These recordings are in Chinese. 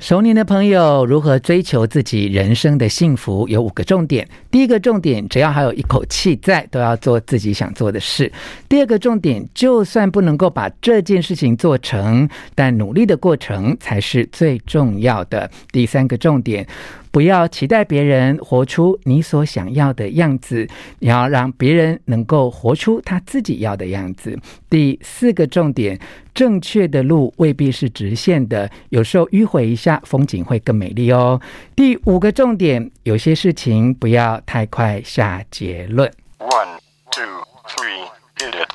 熟年的朋友如何追求自己人生的幸福？有五个重点。第一个重点，只要还有一口气在，都要做自己想做的事。第二个重点，就算不能够把这件事情做成，但努力的过程才是最重要的。第三个重点。不要期待别人活出你所想要的样子，你要让别人能够活出他自己要的样子。第四个重点，正确的路未必是直线的，有时候迂回一下，风景会更美丽哦。第五个重点，有些事情不要太快下结论。One, two, three, hit it。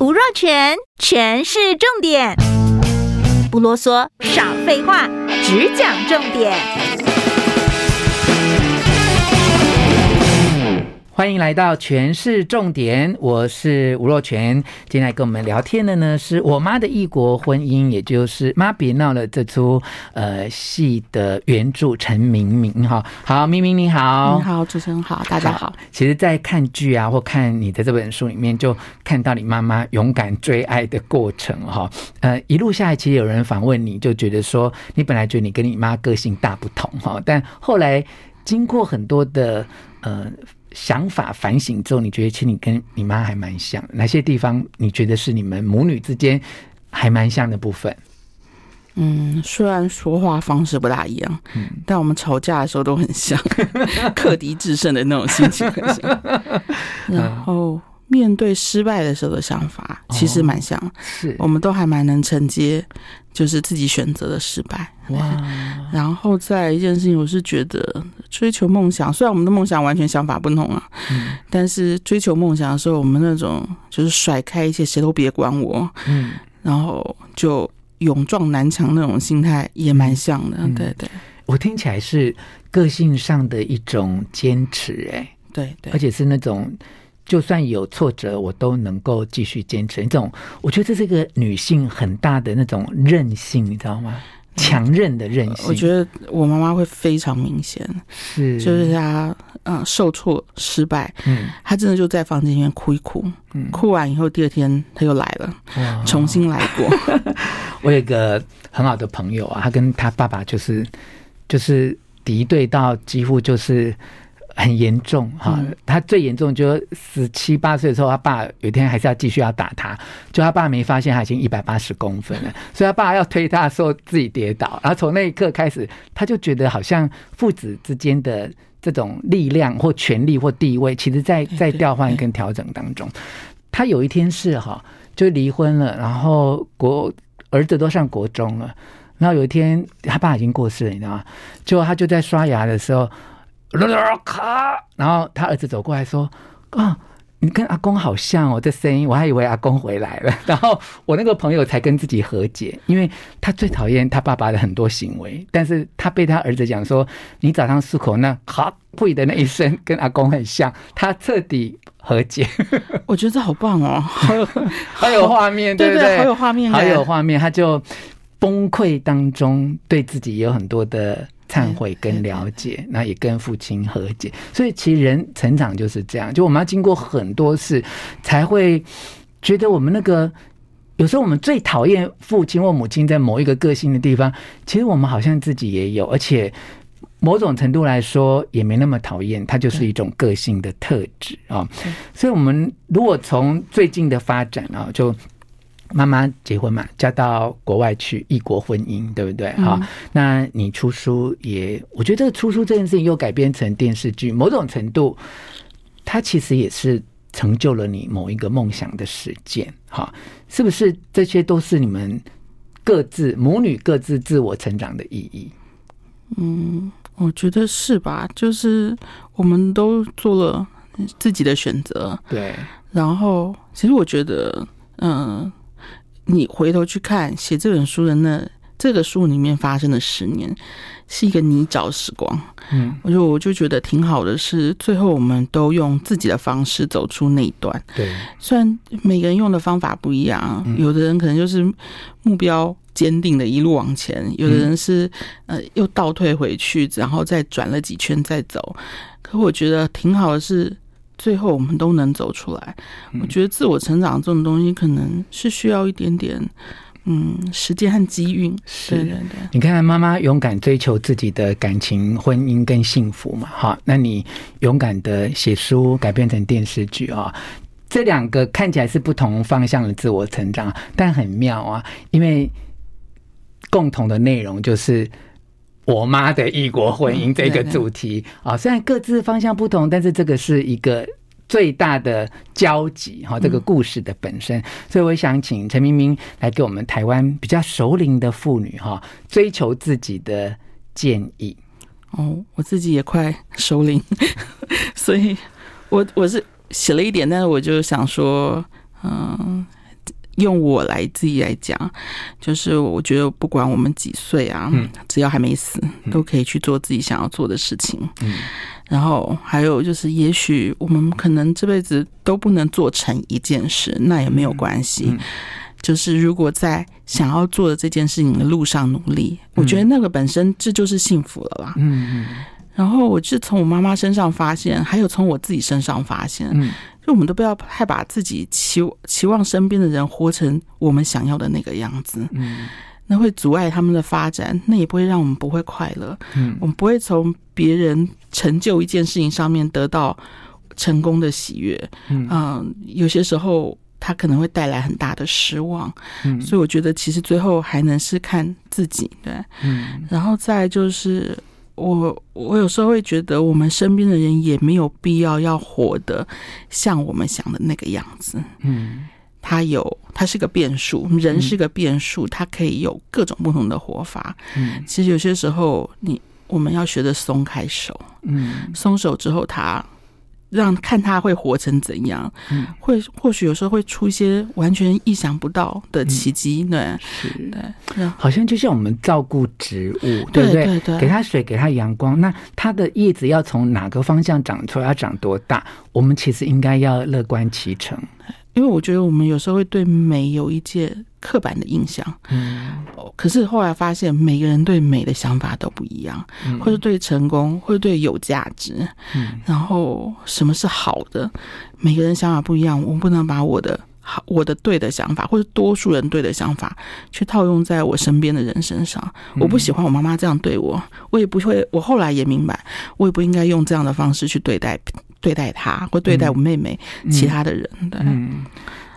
吴若权，全是重点，不啰嗦，少废话。只讲重点。欢迎来到全市重点，我是吴若全。今天来跟我们聊天的呢，是我妈的异国婚姻，也就是《妈别闹了》这出呃戏的原著陈明明哈。好，明明你好，你好，主持人好，大家好。好，其实，在看剧啊，或看你的这本书里面，就看到你妈妈勇敢追爱的过程哈。呃，一路下来，其实有人访问你，就觉得说，你本来觉得你跟你妈个性大不同哈，但后来经过很多的呃。想法反省之后，你觉得其实你跟你妈还蛮像，哪些地方你觉得是你们母女之间还蛮像的部分？嗯，虽然说话方式不大一样，嗯，但我们吵架的时候都很像，克敌制胜的那种心情很像。然后面对失败的时候的想法，其实蛮像，哦，是，我们都还蛮能承接。就是自己选择的失败。哇，然后再一件事情，我是觉得追求梦想，虽然我们的梦想完全想法不同啊，嗯，但是追求梦想的时候，我们那种就是甩开一切，谁都别管我，嗯，然后就勇撞南墙那种心态也蛮像的，嗯，对对。我听起来是个性上的一种坚持，哎，对对，而且是那种。就算有挫折，我都能够继续坚持。这种，我觉得这是一个女性很大的那种韧性，你知道吗？强韧的韧性。我觉得我妈妈会非常明显，是，就是她，嗯，受挫失败，嗯，她真的就在房间里面哭一哭，嗯，哭完以后，第二天她又来了，重新来过。我有一个很好的朋友啊，他跟他爸爸就是就是敌对到几乎就是。很严重哈，他最严重就十七八岁的时候，他爸有一天还是要继续要打他，就他爸没发现他已经一百八十公分了，所以他爸要推他的时候自己跌倒，然后从那一刻开始，他就觉得好像父子之间的这种力量或权力或地位，其实在在调换跟调整当中。他有一天是哈，就离婚了，然后国儿子都上国中了，然后有一天他爸已经过世了，你知道吗？就他就在刷牙的时候。咔！然后他儿子走过来说：“啊，你跟阿公好像哦，这声音我还以为阿公回来了。”然后我那个朋友才跟自己和解，因为他最讨厌他爸爸的很多行为，但是他被他儿子讲说：“你早上漱口那哈呸的那一声跟阿公很像。”他彻底和解。我觉得这好棒哦，好有好有画面，对不对？好有画面，好有画面。他就崩溃当中，对自己也有很多的。忏悔跟了解，那也跟父亲和解，所以其实人成长就是这样，就我们要经过很多事，才会觉得我们那个有时候我们最讨厌父亲或母亲在某一个个性的地方，其实我们好像自己也有，而且某种程度来说也没那么讨厌，它就是一种个性的特质啊。所以，我们如果从最近的发展啊，就。妈妈结婚嘛，嫁到国外去，异国婚姻，对不对？哈、嗯，那你出书也，我觉得这个出书这件事情又改编成电视剧，某种程度，它其实也是成就了你某一个梦想的实践，哈，是不是？这些都是你们各自母女各自自我成长的意义。嗯，我觉得是吧？就是我们都做了自己的选择，对。然后，其实我觉得，嗯。你回头去看写这本书的那这个书里面发生的十年，是一个泥沼时光。嗯，我就我就觉得挺好的，是最后我们都用自己的方式走出那一段。对，虽然每个人用的方法不一样，有的人可能就是目标坚定的一路往前，有的人是呃又倒退回去，然后再转了几圈再走。可我觉得挺好的是。最后我们都能走出来。我觉得自我成长这种东西，可能是需要一点点嗯时间和机运。是。对对对，你看妈妈勇敢追求自己的感情、婚姻跟幸福嘛，哈，那你勇敢的写书改编成电视剧啊，这两个看起来是不同方向的自我成长，但很妙啊，因为共同的内容就是我妈的异国婚姻这个主题啊，虽然各自方向不同，但是这个是一个。最大的交集哈，这个故事的本身，所以我想请陈明明来给我们台湾比较熟龄的妇女哈，追求自己的建议。哦，我自己也快熟龄，所以我我是写了一点，但是我就想说，嗯，用我来自己来讲，就是我觉得不管我们几岁啊，只要还没死，都可以去做自己想要做的事情。嗯。然后还有就是，也许我们可能这辈子都不能做成一件事，那也没有关系。嗯嗯、就是如果在想要做的这件事情的路上努力，嗯、我觉得那个本身这就是幸福了吧。嗯嗯。然后我是从我妈妈身上发现，还有从我自己身上发现，嗯，就我们都不要太把自己期期望身边的人活成我们想要的那个样子。嗯。那会阻碍他们的发展，那也不会让我们不会快乐。嗯，我们不会从别人成就一件事情上面得到成功的喜悦。嗯，嗯，有些时候他可能会带来很大的失望。嗯，所以我觉得其实最后还能是看自己。对，嗯，然后再就是我，我有时候会觉得我们身边的人也没有必要要活得像我们想的那个样子。嗯。他有，他是个变数，人是个变数，他可以有各种不同的活法。嗯，其实有些时候，你我们要学着松开手，嗯，松手之后，他让看他会活成怎样，嗯，会或许有时候会出一些完全意想不到的奇迹，对，是，对，好像就像我们照顾植物，对不对？对对，给它水，给它阳光，那它的叶子要从哪个方向长出来，要长多大？我们其实应该要乐观其成。因为我觉得我们有时候会对美有一些刻板的印象，嗯，可是后来发现每个人对美的想法都不一样，嗯，或者对成功，或者对有价值，嗯，然后什么是好的，每个人想法不一样，我不能把我的好，我的对的想法，或者多数人对的想法，去套用在我身边的人身上。我不喜欢我妈妈这样对我，我也不会，我后来也明白，我也不应该用这样的方式去对待。对待她，或对待我妹妹，嗯、其他的人，对，嗯，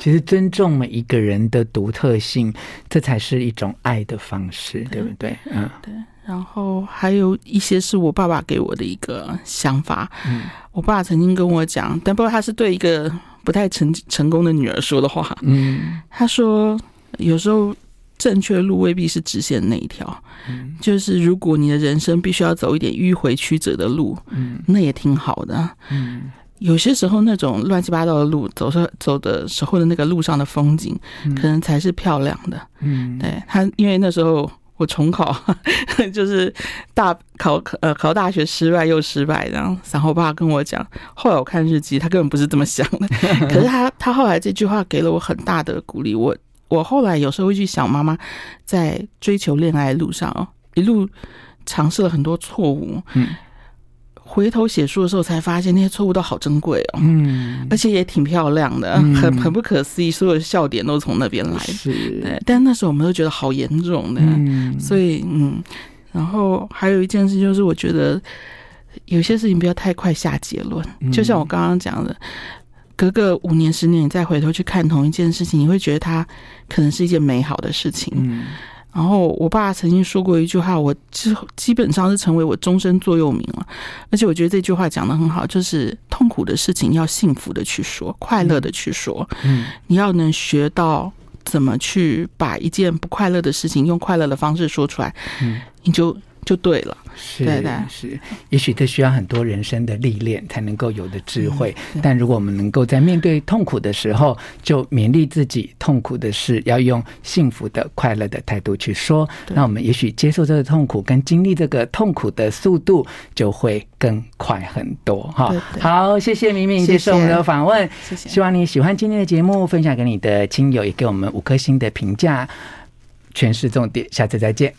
其实尊重每一个人的独特性，这才是一种爱的方式，对，对不对？嗯，对。然后还有一些是我爸爸给我的一个想法。嗯，我爸曾经跟我讲，但不过他是对一个不太成成功的女儿说的话。嗯，他说有时候。正确的路未必是直线那一条，嗯，就是如果你的人生必须要走一点迂回曲折的路，嗯，那也挺好的，嗯，有些时候那种乱七八糟的路，走上走的时候的那个路上的风景，可能才是漂亮的，嗯，对他，因为那时候我重考，就是大考呃考大学失败又失败，然后然后我爸跟我讲，后来我看日记，他根本不是这么想的，可是他他后来这句话给了我很大的鼓励，我。我后来有时候会去想，妈妈在追求恋爱的路上哦，一路尝试了很多错误。嗯，回头写书的时候才发现那些错误都好珍贵哦。嗯，而且也挺漂亮的，很很不可思议，所有的笑点都从那边来。是，对。但那时候我们都觉得好严重的。嗯，所以嗯，然后还有一件事就是，我觉得有些事情不要太快下结论。就像我刚刚讲的。隔个五年十年，你再回头去看同一件事情，你会觉得它可能是一件美好的事情。嗯，然后我爸曾经说过一句话，我之后基本上是成为我终身座右铭了。而且我觉得这句话讲得很好，就是痛苦的事情要幸福的去说，快乐的去说。嗯，你要能学到怎么去把一件不快乐的事情用快乐的方式说出来，嗯，你就。就对了，是对的，是。也许这需要很多人生的历练才能够有的智慧。嗯、但如果我们能够在面对痛苦的时候，就勉励自己，痛苦的事要用幸福的、快乐的态度去说，那我们也许接受这个痛苦跟经历这个痛苦的速度就会更快很多。哈，好，谢谢明明接受我们的访问，谢谢。希望你喜欢今天的节目，分享给你的亲友，也给我们五颗星的评价。全是重点，下次再见。